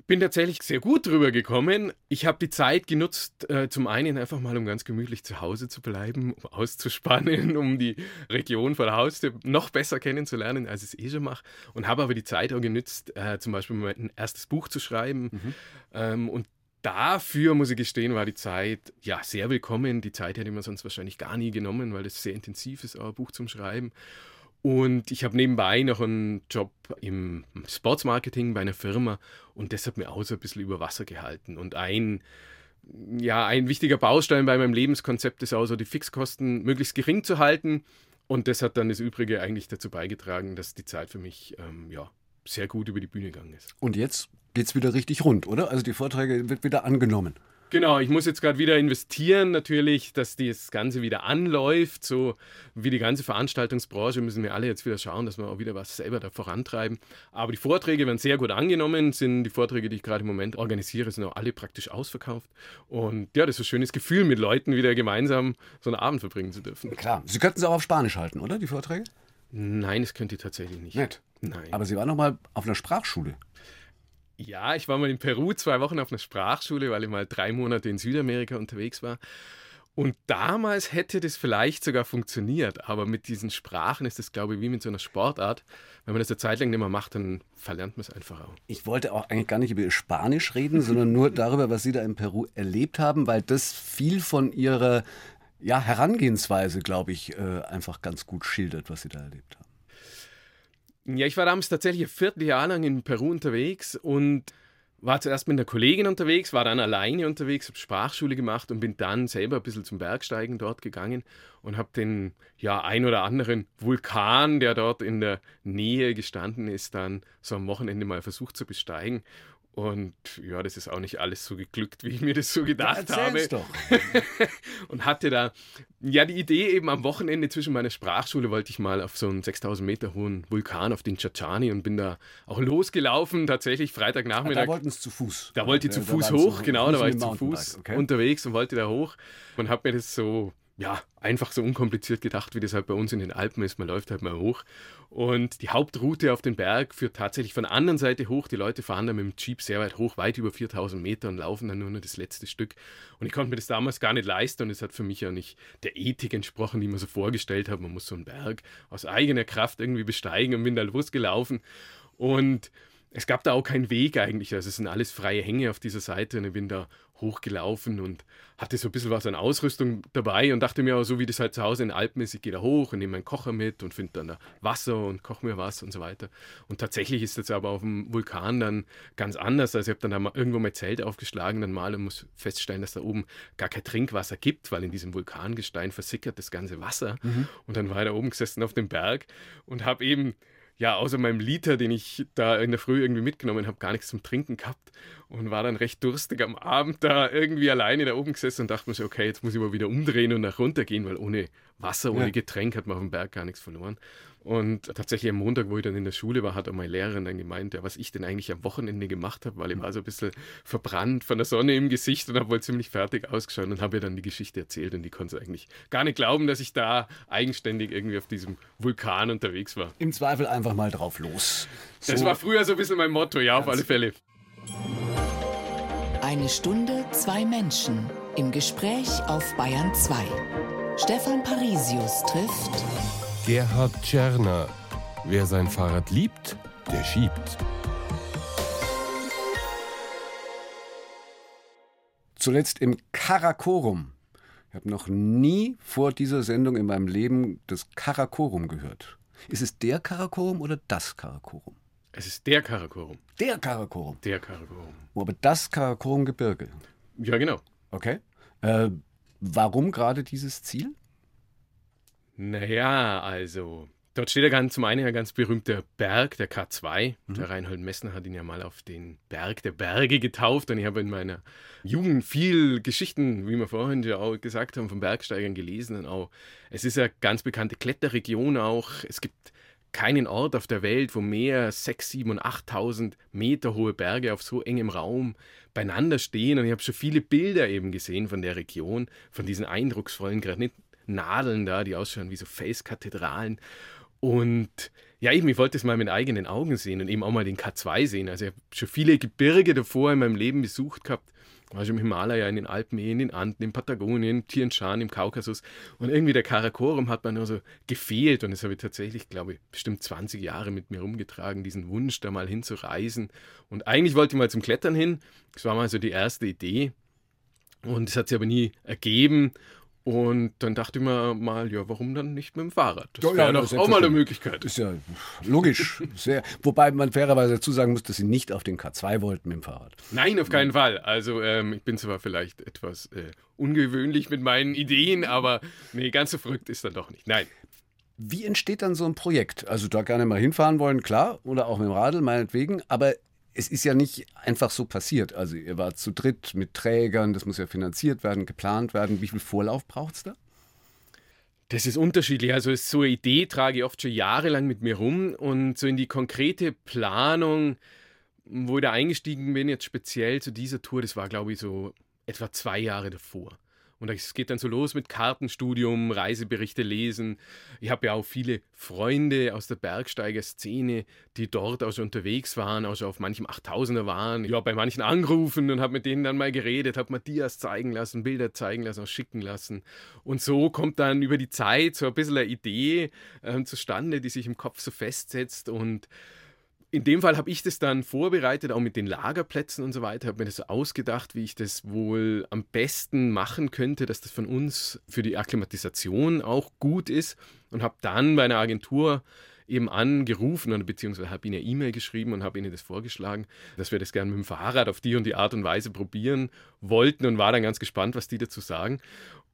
Ich bin tatsächlich sehr gut drüber gekommen. Ich habe die Zeit genutzt, äh, zum einen einfach mal, um ganz gemütlich zu Hause zu bleiben, um auszuspannen, um die Region vor der Haustür noch besser kennenzulernen, als ich es eh schon mache. Und habe aber die Zeit auch genutzt, äh, zum Beispiel mein erstes Buch zu schreiben. Ähm, und dafür, muss ich gestehen, war die Zeit ja sehr willkommen. Die Zeit hätte man sonst wahrscheinlich gar nie genommen, weil das sehr intensiv ist, auch ein Buch zum Schreiben. Und ich habe nebenbei noch einen Job im Sportsmarketing bei einer Firma und das hat mir auch so ein bisschen über Wasser gehalten. Und ein, ja, ein wichtiger Baustein bei meinem Lebenskonzept ist auch so, die Fixkosten möglichst gering zu halten. Und das hat dann das Übrige eigentlich dazu beigetragen, dass die Zeit für mich ähm, ja, sehr gut über die Bühne gegangen ist. Und jetzt geht's wieder richtig rund, oder? Also die Vorträge wird wieder angenommen. Genau, ich muss jetzt gerade wieder investieren, natürlich, dass das Ganze wieder anläuft. So wie die ganze Veranstaltungsbranche müssen wir alle jetzt wieder schauen, dass wir auch wieder was selber da vorantreiben. Aber die Vorträge werden sehr gut angenommen, sind die Vorträge, die ich gerade im Moment organisiere, sind auch alle praktisch ausverkauft. Und ja, das ist ein schönes Gefühl, mit Leuten wieder gemeinsam so einen Abend verbringen zu dürfen. Klar. Sie könnten sie auch auf Spanisch halten, oder? Die Vorträge? Nein, das könnt ihr tatsächlich nicht. Nett. Nein. Aber Sie waren noch mal auf einer Sprachschule. Ja, ich war mal in Peru zwei Wochen auf einer Sprachschule, weil ich mal drei Monate in Südamerika unterwegs war. Und damals hätte das vielleicht sogar funktioniert, aber mit diesen Sprachen ist das, glaube ich, wie mit so einer Sportart. Wenn man das eine Zeit lang nicht mehr macht, dann verlernt man es einfach auch. Ich wollte auch eigentlich gar nicht über Spanisch reden, sondern nur darüber, was Sie da in Peru erlebt haben, weil das viel von Ihrer ja, Herangehensweise, glaube ich, äh, einfach ganz gut schildert, was Sie da erlebt haben. Ja, ich war damals tatsächlich ein Vierteljahr lang in Peru unterwegs und war zuerst mit einer Kollegin unterwegs, war dann alleine unterwegs, habe Sprachschule gemacht und bin dann selber ein bisschen zum Bergsteigen dort gegangen und habe den ja ein oder anderen Vulkan, der dort in der Nähe gestanden ist, dann so am Wochenende mal versucht zu besteigen. Und ja, das ist auch nicht alles so geglückt, wie ich mir das so gedacht habe. Erzähl's doch. und hatte da ja die Idee eben am Wochenende zwischen meiner Sprachschule wollte ich mal auf so einen 6000 Meter hohen Vulkan auf den Chachani und bin da auch losgelaufen, tatsächlich Freitagnachmittag. Da wollten es zu Fuß. Da wollte ich zu Da Fuß hoch, genau, da war ich zu Fuß Mountainbike, okay. unterwegs und wollte da hoch und habe mir das so, ja, einfach so unkompliziert gedacht, wie das halt bei uns in den Alpen ist. Man läuft halt mal hoch. Und die Hauptroute auf den Berg führt tatsächlich von der anderen Seite hoch. Die Leute fahren da mit dem Jeep sehr weit hoch, weit über 4000 Meter und laufen dann nur noch das letzte Stück. Und ich konnte mir das damals gar nicht leisten und es hat für mich ja nicht der Ethik entsprochen, die mir so vorgestellt habe. Man muss so einen Berg aus eigener Kraft irgendwie besteigen und bin da losgelaufen. Und es gab da auch keinen Weg eigentlich. Also es sind alles freie Hänge auf dieser Seite und ich bin da hochgelaufen und hatte so ein bisschen was an Ausrüstung dabei und dachte mir auch, so wie das halt zu Hause in den Alpen ist, ich gehe da hoch und nehme meinen Kocher mit und finde dann da Wasser und koche mir was und so weiter. Und tatsächlich ist das aber auf dem Vulkan dann ganz anders. Also ich habe dann da mal irgendwo mein Zelt aufgeschlagen, dann mal und muss feststellen, dass da oben gar kein Trinkwasser gibt, weil in diesem Vulkangestein versickert das ganze Wasser. Und dann war ich da oben gesessen auf dem Berg und habe eben ja, außer meinem Liter, den ich da in der Früh irgendwie mitgenommen habe, gar nichts zum Trinken gehabt und war dann recht durstig am Abend da irgendwie alleine da oben gesessen und dachte mir so, okay, jetzt muss ich mal wieder umdrehen und nach runter gehen, weil ohne Wasser, ohne Ja. Getränk hat man auf dem Berg gar nichts verloren. Und tatsächlich am Montag, wo ich dann in der Schule war, hat auch meine Lehrerin dann gemeint, ja, was ich denn eigentlich am Wochenende gemacht habe, weil ich war so ein bisschen verbrannt von der Sonne im Gesicht und habe wohl ziemlich fertig ausgeschaut und habe ihr dann die Geschichte erzählt und die konnte eigentlich gar nicht glauben, dass ich da eigenständig irgendwie auf diesem Vulkan unterwegs war. Im Zweifel einfach mal drauf los. Das So. war früher so ein bisschen mein Motto, ja, auf alle Fälle. Eine Stunde, zwei Menschen im Gespräch auf Bayern 2. Stefan Parisius trifft Gerhard Tscherner. Wer sein Fahrrad liebt, der schiebt. Zuletzt im Karakorum. Ich habe noch nie vor dieser Sendung in meinem Leben das Karakorum gehört. Ist es der Karakorum oder das Karakorum? Es ist der Karakorum. Der Karakorum. Der Karakorum. Aber das Karakorum-Gebirge. Ja, genau. Okay. Äh, warum gerade dieses Ziel? Naja, also Dort steht ja ganz, zum einen ein ganz berühmter Berg, der K2. Mhm. Der Reinhold Messner hat ihn ja mal auf den Berg der Berge getauft. Und ich habe in meiner Jugend viel Geschichten, wie wir vorhin ja auch gesagt haben, von Bergsteigern gelesen. Und auch, es ist ja ganz bekannte Kletterregion auch. Es gibt keinen Ort auf der Welt, wo mehr 6, 7 und 8.000 Meter hohe Berge auf so engem Raum beieinander stehen. Und ich habe schon viele Bilder eben gesehen von der Region, von diesen eindrucksvollen Granitnadeln da, die ausschauen wie so Felskathedralen. Und ja, eben, ich wollte es mal mit eigenen Augen sehen und eben auch mal den K2 sehen. Also ich habe schon viele Gebirge davor in meinem Leben besucht gehabt. Schon im Himalaya, in den Alpen, in den Anden, in Patagonien, Tian Shan, im Kaukasus. Und irgendwie der Karakorum hat mir nur so gefehlt. Und das habe ich tatsächlich, glaube ich, bestimmt 20 Jahre mit mir rumgetragen, diesen Wunsch, da mal hinzureisen. Und eigentlich wollte ich mal zum Klettern hin. Das war mal so die erste Idee. Und es hat sich aber nie ergeben. Und dann dachte ich mir mal, ja, warum dann nicht mit dem Fahrrad? Das ja, wäre doch auch mal eine Möglichkeit. Ist ja logisch. Sehr, wobei man fairerweise dazu sagen muss, dass Sie nicht auf den K2 wollten mit dem Fahrrad. Nein, auf keinen Fall. Also ähm, ich bin zwar vielleicht etwas äh, ungewöhnlich mit meinen Ideen, aber nee, ganz so verrückt ist dann doch nicht. Nein. Wie entsteht dann so ein Projekt? Also da gerne mal hinfahren wollen, klar, oder auch mit dem Radl, meinetwegen, aber es ist ja nicht einfach so passiert. Also ihr wart zu dritt mit Trägern, das muss ja finanziert werden, geplant werden. Wie viel Vorlauf braucht es da? Das ist unterschiedlich. Also so eine Idee trage ich oft schon jahrelang mit mir rum und so in die konkrete Planung, wo ich da eingestiegen bin, jetzt speziell zu dieser Tour, das war glaube ich so etwa zwei Jahre davor. Und es geht dann so los mit Kartenstudium, Reiseberichte lesen. Ich habe ja auch viele Freunde aus der Bergsteiger-Szene, die dort auch schon unterwegs waren, auch schon auf manchem 8000er waren. Ja, bei manchen angerufen und habe mit denen dann mal geredet, habe Matthias zeigen lassen, Bilder zeigen lassen, auch schicken lassen. Und so kommt dann über die Zeit so ein bisschen eine Idee äh, zustande, die sich im Kopf so festsetzt und in dem Fall habe ich das dann vorbereitet, auch mit den Lagerplätzen und so weiter, habe mir das so ausgedacht, wie ich das wohl am besten machen könnte, dass das von uns für die Akklimatisation auch gut ist und habe dann bei einer Agentur eben angerufen und beziehungsweise habe ihnen eine E-Mail geschrieben und habe ihnen das vorgeschlagen, dass wir das gerne mit dem Fahrrad auf die und die Art und Weise probieren wollten und war dann ganz gespannt, was die dazu sagen.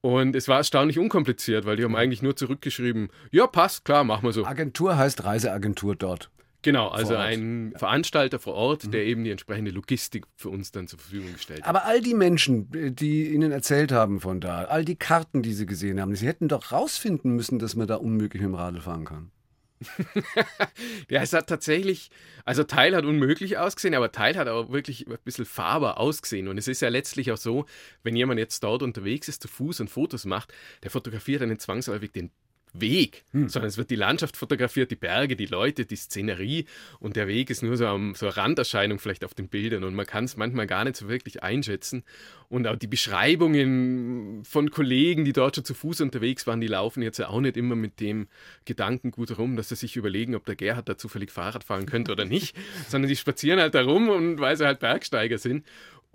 Und es war erstaunlich unkompliziert, weil die haben eigentlich nur zurückgeschrieben, ja, passt, klar, machen wir so. Agentur heißt Reiseagentur dort. Genau, also ein Veranstalter vor Ort, mhm. der eben die entsprechende Logistik für uns dann zur Verfügung gestellt hat. Aber all die Menschen, die Ihnen erzählt haben von da, all die Karten, die Sie gesehen haben, Sie hätten doch rausfinden müssen, dass man da unmöglich mit dem Radl fahren kann. ja, es hat tatsächlich, also Teil hat unmöglich ausgesehen, aber Teil hat auch wirklich ein bisschen fahrbar ausgesehen. Und es ist ja letztlich auch so, wenn jemand jetzt dort unterwegs ist, zu Fuß und Fotos macht, der fotografiert dann zwangsläufig den Weg, hm. sondern es wird die Landschaft fotografiert, die Berge, die Leute, die Szenerie und der Weg ist nur so, um, so eine Randerscheinung vielleicht auf den Bildern und man kann es manchmal gar nicht so wirklich einschätzen. Und auch die Beschreibungen von Kollegen, die dort schon zu Fuß unterwegs waren, die laufen jetzt ja auch nicht immer mit dem Gedanken gut rum, dass sie sich überlegen, ob der Gerhard da zufällig Fahrrad fahren könnte oder nicht, sondern die spazieren halt da rum und weil sie halt Bergsteiger sind.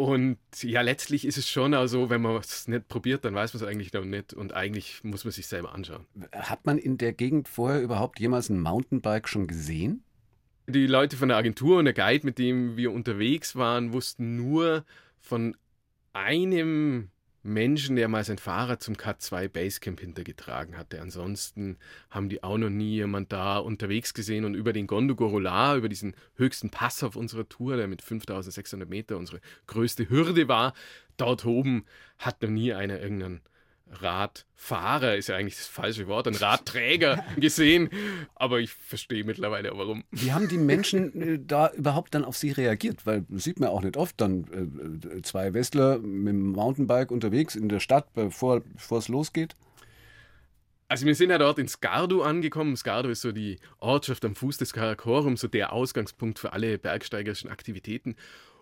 Und ja, letztlich ist es schon so, wenn man es nicht probiert, dann weiß man es eigentlich noch nicht und eigentlich muss man sich selber anschauen. Hat man in der Gegend vorher überhaupt jemals ein Mountainbike schon gesehen? Die Leute von der Agentur und der Guide, mit dem wir unterwegs waren, wussten nur von einem Menschen, der mal sein Fahrrad zum K2 Basecamp hintergetragen hatte. Ansonsten haben die auch noch nie jemand da unterwegs gesehen und über den Gondogorola, über diesen höchsten Pass auf unserer Tour, der mit 5600 Meter unsere größte Hürde war, dort oben hat noch nie einer irgendeinen Radfahrer ist ja eigentlich das falsche Wort, ein Radträger gesehen, aber ich verstehe mittlerweile warum. Wie haben die Menschen äh, da überhaupt dann auf sie reagiert? Weil sieht man auch nicht oft dann äh, zwei Westler mit dem Mountainbike unterwegs in der Stadt, bevor, bevor es losgeht. Also wir sind ja dort in Skardu angekommen. Skardu ist so die Ortschaft am Fuß des Karakorum, so der Ausgangspunkt für alle bergsteigerischen Aktivitäten.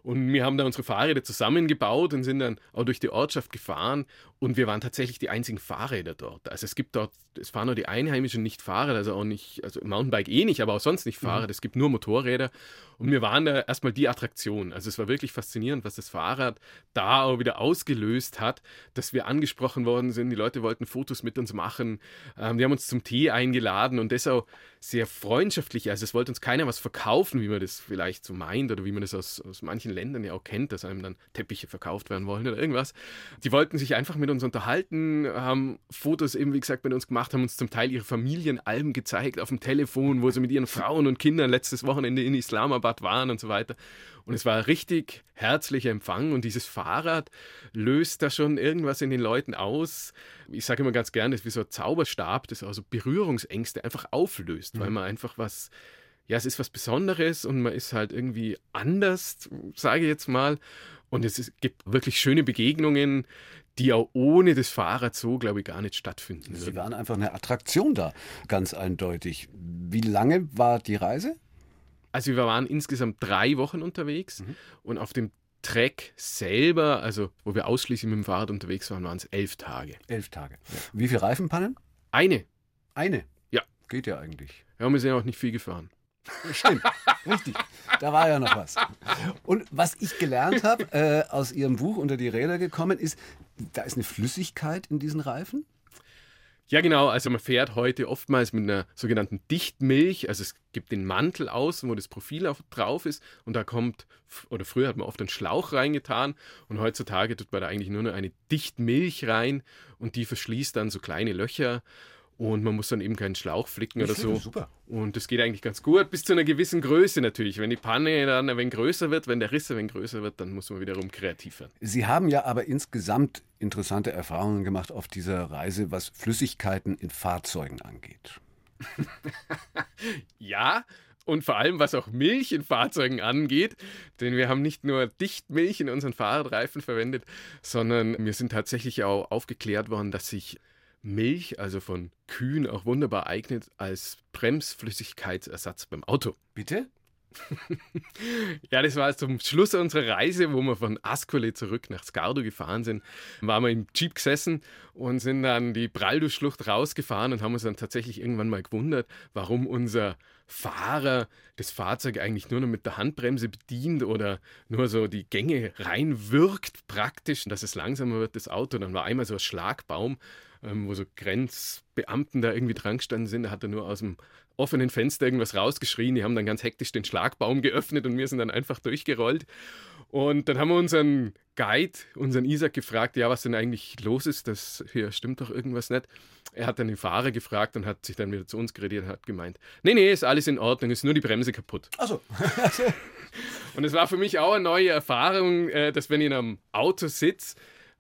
Und wir haben da unsere Fahrräder zusammengebaut und sind dann auch durch die Ortschaft gefahren. Und wir waren tatsächlich die einzigen Fahrräder dort. Also es gibt dort, es fahren nur die Einheimischen, nicht Fahrräder, also auch nicht, also Mountainbike eh nicht, aber auch sonst nicht Fahrräder. Mhm. Es gibt nur Motorräder. Und wir waren da erstmal die Attraktion. Also es war wirklich faszinierend, was das Fahrrad da auch wieder ausgelöst hat, dass wir angesprochen worden sind. Die Leute wollten Fotos mit uns machen. Ähm, die haben uns zum Tee eingeladen und das auch sehr freundschaftlich. Also es wollte uns keiner was verkaufen, wie man das vielleicht so meint oder wie man das aus, aus manchen Ländern ja auch kennt, dass einem dann Teppiche verkauft werden wollen oder irgendwas. Die wollten sich einfach mit uns unterhalten, haben Fotos eben, wie gesagt, mit uns gemacht, haben uns zum Teil ihre Familienalben gezeigt auf dem Telefon, wo sie mit ihren Frauen und Kindern letztes Wochenende in Islamabad waren und so weiter. Und es war ein richtig herzlicher Empfang und dieses Fahrrad löst da schon irgendwas in den Leuten aus. Ich sage immer ganz gerne, das ist wie so ein Zauberstab, das also Berührungsängste einfach auflöst, mhm. weil man einfach was, ja, es ist was Besonderes und man ist halt irgendwie anders, sage ich jetzt mal. Und es ist, gibt wirklich schöne Begegnungen, die auch ohne das Fahrrad so, glaube ich, gar nicht stattfinden. Sie waren einfach eine Attraktion da, ganz eindeutig. Wie lange war die Reise? Also wir waren insgesamt drei Wochen unterwegs mhm. und auf dem Track selber, also wo wir ausschließlich mit dem Fahrrad unterwegs waren, waren es elf Tage. Elf Tage. Wie viele Reifenpannen? Eine. Eine? Ja. Geht ja eigentlich. Ja, wir sind auch nicht viel gefahren. Stimmt, richtig. Da war ja noch was. Und was ich gelernt habe, äh, aus Ihrem Buch unter die Räder gekommen, ist, da ist eine Flüssigkeit in diesen Reifen. Ja, genau. Also man fährt heute oftmals mit einer sogenannten Dichtmilch. Also es gibt den Mantel außen, wo das Profil auf, drauf ist. Und da kommt, oder früher hat man oft einen Schlauch reingetan. Und heutzutage tut man da eigentlich nur noch eine Dichtmilch rein. Und die verschließt dann so kleine Löcher. Und man muss dann eben keinen Schlauch flicken oder so. Super. Und das geht eigentlich ganz gut, bis zu einer gewissen Größe natürlich. Wenn die Panne dann ein wenig größer wird, wenn der Riss ein wenig größer wird, dann muss man wiederum kreativ werden. Sie haben ja aber insgesamt interessante Erfahrungen gemacht auf dieser Reise, was Flüssigkeiten in Fahrzeugen angeht. ja, und vor allem was auch Milch in Fahrzeugen angeht, denn wir haben nicht nur Dichtmilch in unseren Fahrradreifen verwendet, sondern wir sind tatsächlich auch aufgeklärt worden, dass sich Milch, also von Kühen, auch wunderbar eignet als Bremsflüssigkeitsersatz beim Auto. Bitte? ja, das war zum Schluss unserer Reise, wo wir von Ascoli zurück nach Skardu gefahren sind. Waren wir im Jeep gesessen und sind dann die Braldo-Schlucht rausgefahren und haben uns dann tatsächlich irgendwann mal gewundert, warum unser Fahrer das Fahrzeug eigentlich nur noch mit der Handbremse bedient oder nur so die Gänge reinwirkt praktisch, dass es langsamer wird, das Auto. Dann war einmal so ein Schlagbaum ähm, wo so Grenzbeamten da irgendwie dran gestanden sind. Da hat er nur aus dem offenen Fenster irgendwas rausgeschrien. Die haben dann ganz hektisch den Schlagbaum geöffnet und wir sind dann einfach durchgerollt. Und dann haben wir unseren Guide, unseren Isaac, gefragt, ja, was denn eigentlich los ist. Das hier stimmt doch irgendwas nicht. Er hat dann den Fahrer gefragt und hat sich dann wieder zu uns geredet und hat gemeint, nee, nee, ist alles in Ordnung, ist nur die Bremse kaputt. Also. und es war für mich auch eine neue Erfahrung, äh, dass wenn ich in einem Auto sitze,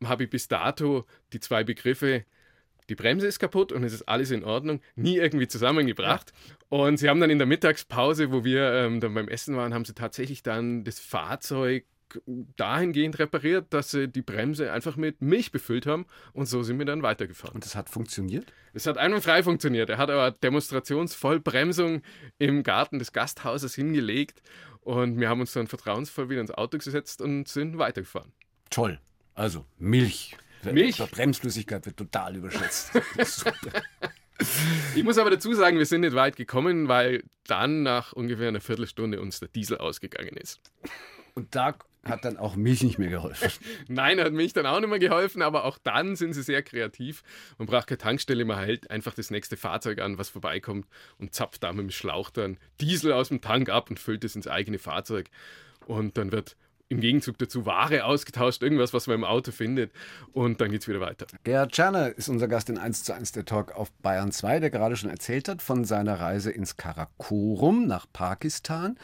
habe ich bis dato die zwei Begriffe die Bremse ist kaputt und es ist alles in Ordnung, nie irgendwie zusammengebracht. Ja. Und sie haben dann in der Mittagspause, wo wir ähm, dann beim Essen waren, haben sie tatsächlich dann das Fahrzeug dahingehend repariert, dass sie die Bremse einfach mit Milch befüllt haben und so sind wir dann weitergefahren. Und das hat funktioniert? Es hat einwandfrei funktioniert. Er hat aber Demonstrationsvollbremsung im Garten des Gasthauses hingelegt und wir haben uns dann vertrauensvoll wieder ins Auto gesetzt und sind weitergefahren. Toll. Also Milch. Milch? Bremsflüssigkeit wird total überschätzt. Ich muss aber dazu sagen, wir sind nicht weit gekommen, weil dann nach ungefähr einer Viertelstunde uns der Diesel ausgegangen ist. Und da hat dann auch Milch nicht mehr geholfen. Nein, hat Milch dann auch nicht mehr geholfen, aber auch dann sind sie sehr kreativ. Man braucht keine Tankstelle, man hält einfach das nächste Fahrzeug an, was vorbeikommt und zapft da mit dem Schlauch dann Diesel aus dem Tank ab und füllt es ins eigene Fahrzeug. Und dann wird im Gegenzug dazu Ware ausgetauscht, irgendwas, was man im Auto findet. Und dann geht es wieder weiter. Gerhard Czerner ist unser Gast in 1 zu 1 der Talk auf Bayern 2, der gerade schon erzählt hat von seiner Reise ins Karakorum nach Pakistan.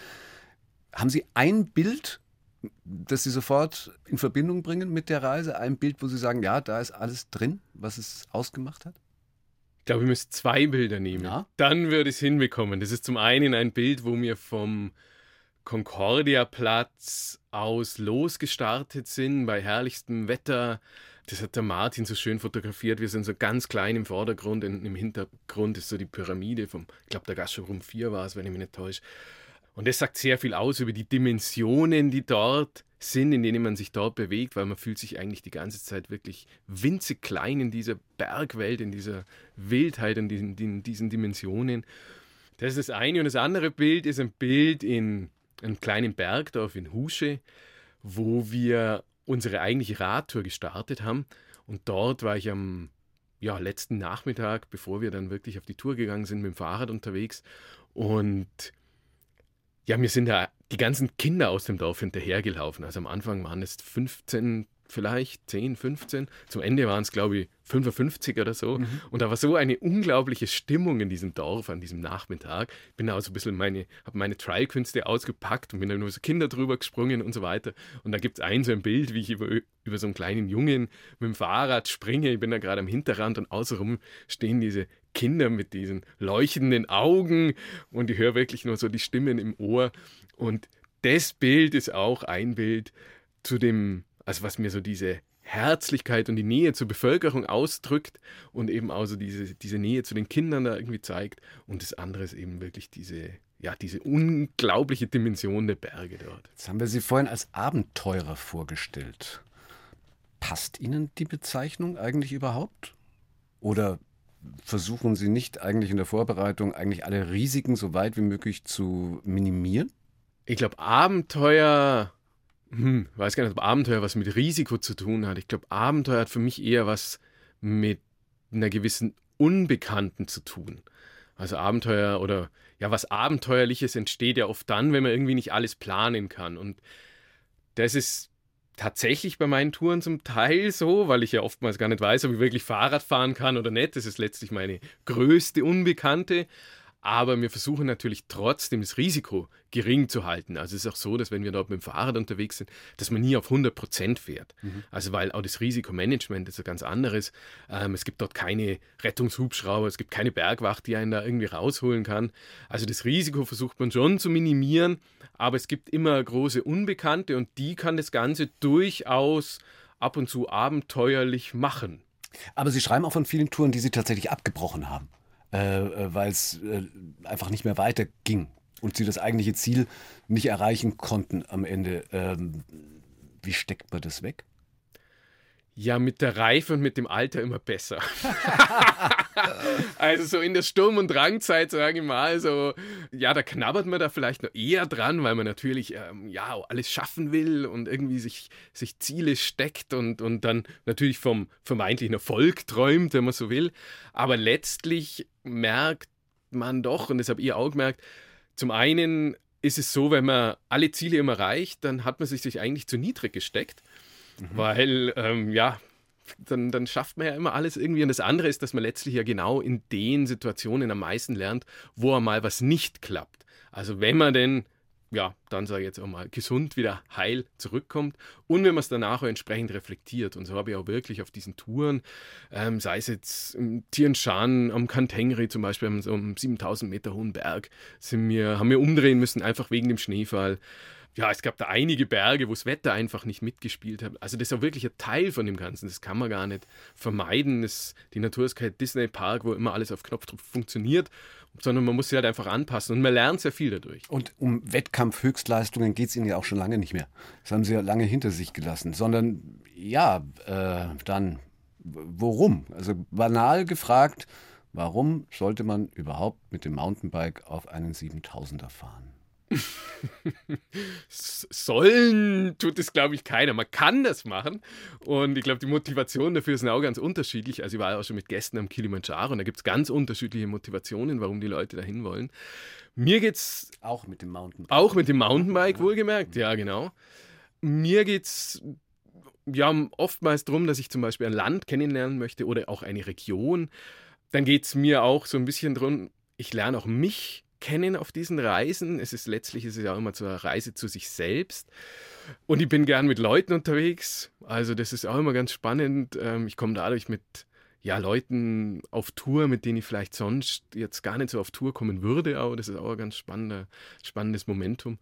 Haben Sie ein Bild, das Sie sofort in Verbindung bringen mit der Reise? Ein Bild, wo Sie sagen, ja, da ist alles drin, was es ausgemacht hat? Ich glaube, wir müssen zwei Bilder nehmen. Ja? Dann würde ich es hinbekommen. Das ist zum einen ein Bild, wo wir vom Concordia-Platz aus losgestartet sind bei herrlichstem Wetter. Das hat der Martin so schön fotografiert. Wir sind so ganz klein im Vordergrund, in, im Hintergrund ist so die Pyramide vom, ich glaube, der Gaschorum 4 war es, wenn ich mich nicht täusche. Und das sagt sehr viel aus über die Dimensionen, die dort sind, in denen man sich dort bewegt, weil man fühlt sich eigentlich die ganze Zeit wirklich winzig klein in dieser Bergwelt, in dieser Wildheit, in diesen, in diesen Dimensionen. Das ist das eine. Und das andere Bild ist ein Bild in einem kleinen Bergdorf in Husche, wo wir unsere eigentliche Radtour gestartet haben. Und dort war ich am ja, letzten Nachmittag, bevor wir dann wirklich auf die Tour gegangen sind, mit dem Fahrrad unterwegs. Und ja, mir sind da die ganzen Kinder aus dem Dorf hinterhergelaufen. Also am Anfang waren es 15, vielleicht 10, 15. Zum Ende waren es, glaube ich, 55 oder so. Mhm. Und da war so eine unglaubliche Stimmung in diesem Dorf an diesem Nachmittag. Bin da auch so ein bisschen meine, habe meine Trial-Künste ausgepackt und bin dann nur so Kinder drüber gesprungen und so weiter. Und da gibt es ein so ein Bild, wie ich über, über so einen kleinen Jungen mit dem Fahrrad springe. Ich bin da gerade am Hinterrand und außenrum stehen diese Kinder mit diesen leuchtenden Augen und ich höre wirklich nur so die Stimmen im Ohr. Und das Bild ist auch ein Bild zu dem also was mir so diese Herzlichkeit und die Nähe zur Bevölkerung ausdrückt und eben auch so diese, diese Nähe zu den Kindern da irgendwie zeigt. Und das andere ist eben wirklich diese, ja, diese unglaubliche Dimension der Berge dort. Jetzt haben wir Sie vorhin als Abenteurer vorgestellt. Passt Ihnen die Bezeichnung eigentlich überhaupt? Oder versuchen Sie nicht eigentlich in der Vorbereitung eigentlich alle Risiken so weit wie möglich zu minimieren? Ich glaube, Abenteuer hm, weiß gar nicht, ob Abenteuer was mit Risiko zu tun hat. Ich glaube, Abenteuer hat für mich eher was mit einer gewissen Unbekannten zu tun. Also Abenteuer oder ja, was Abenteuerliches entsteht ja oft dann, wenn man irgendwie nicht alles planen kann. Und das ist tatsächlich bei meinen Touren zum Teil so, weil ich ja oftmals gar nicht weiß, ob ich wirklich Fahrrad fahren kann oder nicht. Das ist letztlich meine größte Unbekannte aber wir versuchen natürlich trotzdem das Risiko gering zu halten. Also es ist auch so, dass wenn wir dort mit dem Fahrrad unterwegs sind, dass man nie auf 100 Prozent fährt. Mhm. Also weil auch das Risikomanagement ist ein ganz anderes. Ähm, es gibt dort keine Rettungshubschrauber, es gibt keine Bergwacht, die einen da irgendwie rausholen kann. Also das Risiko versucht man schon zu minimieren, aber es gibt immer große Unbekannte und die kann das Ganze durchaus ab und zu abenteuerlich machen. Aber Sie schreiben auch von vielen Touren, die Sie tatsächlich abgebrochen haben. Äh, äh, weil es äh, einfach nicht mehr weiterging und sie das eigentliche Ziel nicht erreichen konnten am Ende. Ähm, wie steckt man das weg? Ja, mit der Reife und mit dem Alter immer besser. also so in der Sturm- und Drangzeit, sage ich mal, so, ja, da knabbert man da vielleicht noch eher dran, weil man natürlich, ähm, ja, alles schaffen will und irgendwie sich, sich Ziele steckt und, und dann natürlich vom vermeintlichen Erfolg träumt, wenn man so will. Aber letztlich merkt man doch, und das habt ihr auch gemerkt, zum einen ist es so, wenn man alle Ziele immer erreicht, dann hat man sich eigentlich zu niedrig gesteckt. Mhm. Weil, ähm, ja, dann, dann schafft man ja immer alles irgendwie. Und das andere ist, dass man letztlich ja genau in den Situationen am meisten lernt, wo mal was nicht klappt. Also wenn man denn ja, dann sage ich jetzt auch mal, gesund wieder heil zurückkommt und wenn man es danach auch entsprechend reflektiert. Und so habe ich auch wirklich auf diesen Touren, ähm, sei es jetzt im Tian am Kantengri zum Beispiel, so einem 7000 Meter hohen Berg, sind wir, haben wir umdrehen müssen, einfach wegen dem Schneefall ja, es gab da einige Berge, wo das Wetter einfach nicht mitgespielt hat. Also das ist auch wirklich ein Teil von dem Ganzen. Das kann man gar nicht vermeiden. Das, die Natur ist kein Disney Park, wo immer alles auf Knopfdruck funktioniert, sondern man muss sich halt einfach anpassen und man lernt sehr viel dadurch. Und um Wettkampfhöchstleistungen geht es Ihnen ja auch schon lange nicht mehr. Das haben Sie ja lange hinter sich gelassen, sondern ja, äh, dann worum? Also banal gefragt, warum sollte man überhaupt mit dem Mountainbike auf einen 7000er fahren? Sollen tut es, glaube ich, keiner. Man kann das machen. Und ich glaube, die Motivationen dafür sind auch ganz unterschiedlich. Also ich war auch schon mit Gästen am Kilimanjaro und da gibt es ganz unterschiedliche Motivationen, warum die Leute dahin wollen. Mir geht's. Auch mit dem Mountainbike. Auch mit dem Mountainbike, wohlgemerkt, ja, genau. Mir geht's ja oftmals darum, dass ich zum Beispiel ein Land kennenlernen möchte oder auch eine Region. Dann geht es mir auch so ein bisschen darum, ich lerne auch mich kennen auf diesen Reisen. Es ist letztlich ist es ja auch immer zur Reise zu sich selbst. Und ich bin gern mit Leuten unterwegs. Also das ist auch immer ganz spannend. Ähm, ich komme dadurch mit ja, Leuten auf Tour, mit denen ich vielleicht sonst jetzt gar nicht so auf Tour kommen würde. Aber das ist auch ein ganz spannender, spannendes Momentum.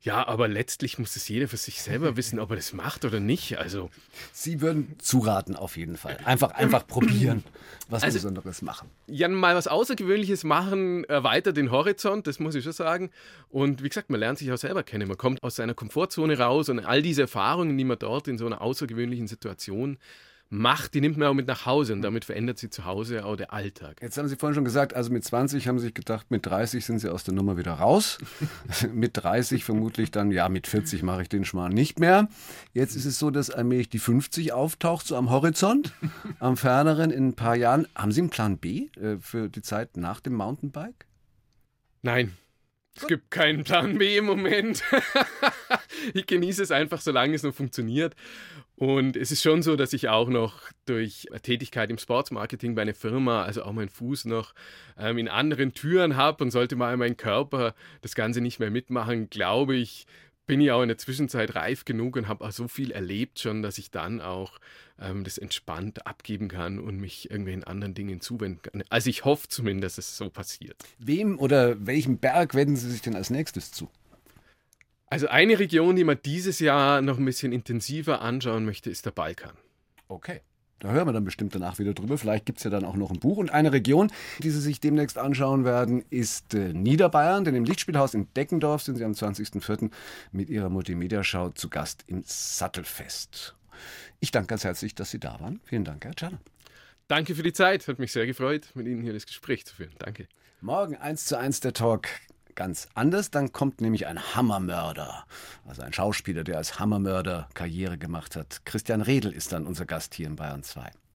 Ja, aber letztlich muss es jeder für sich selber wissen, ob er das macht oder nicht. Also Sie würden zuraten auf jeden Fall. Einfach, einfach probieren, was also, Besonderes machen. Ja, mal was Außergewöhnliches machen, erweitert den Horizont, das muss ich schon sagen. Und wie gesagt, man lernt sich auch selber kennen. Man kommt aus seiner Komfortzone raus und all diese Erfahrungen, die man dort in so einer außergewöhnlichen Situation Macht, die nimmt man auch mit nach Hause und damit verändert sie zu Hause auch der Alltag. Jetzt haben Sie vorhin schon gesagt, also mit 20 haben Sie sich gedacht, mit 30 sind Sie aus der Nummer wieder raus. mit 30 vermutlich dann, ja, mit 40 mache ich den Schmarrn nicht mehr. Jetzt ist es so, dass allmählich die 50 auftaucht, so am Horizont, am ferneren in ein paar Jahren. Haben Sie einen Plan B äh, für die Zeit nach dem Mountainbike? Nein, es gibt keinen Plan B im Moment. ich genieße es einfach, solange es noch funktioniert. Und es ist schon so, dass ich auch noch durch Tätigkeit im Sportsmarketing bei einer Firma, also auch meinen Fuß noch ähm, in anderen Türen habe und sollte mal mein Körper das Ganze nicht mehr mitmachen, glaube ich, bin ich auch in der Zwischenzeit reif genug und habe auch so viel erlebt schon, dass ich dann auch ähm, das entspannt abgeben kann und mich irgendwelchen anderen Dingen zuwenden kann. Also ich hoffe zumindest, dass es so passiert. Wem oder welchem Berg wenden Sie sich denn als nächstes zu? Also eine Region, die man dieses Jahr noch ein bisschen intensiver anschauen möchte, ist der Balkan. Okay. Da hören wir dann bestimmt danach wieder drüber. Vielleicht gibt es ja dann auch noch ein Buch. Und eine Region, die Sie sich demnächst anschauen werden, ist äh, Niederbayern. Denn im Lichtspielhaus in Deckendorf sind Sie am 20.04. mit Ihrer Multimedia-Schau zu Gast im Sattelfest. Ich danke ganz herzlich, dass Sie da waren. Vielen Dank, Herr Czerner. Danke für die Zeit. Hat mich sehr gefreut, mit Ihnen hier das Gespräch zu führen. Danke. Morgen 1 zu 1 der Talk ganz anders. Dann kommt nämlich ein Hammermörder, also ein Schauspieler, der als Hammermörder Karriere gemacht hat. Christian Redl ist dann unser Gast hier in Bayern 2.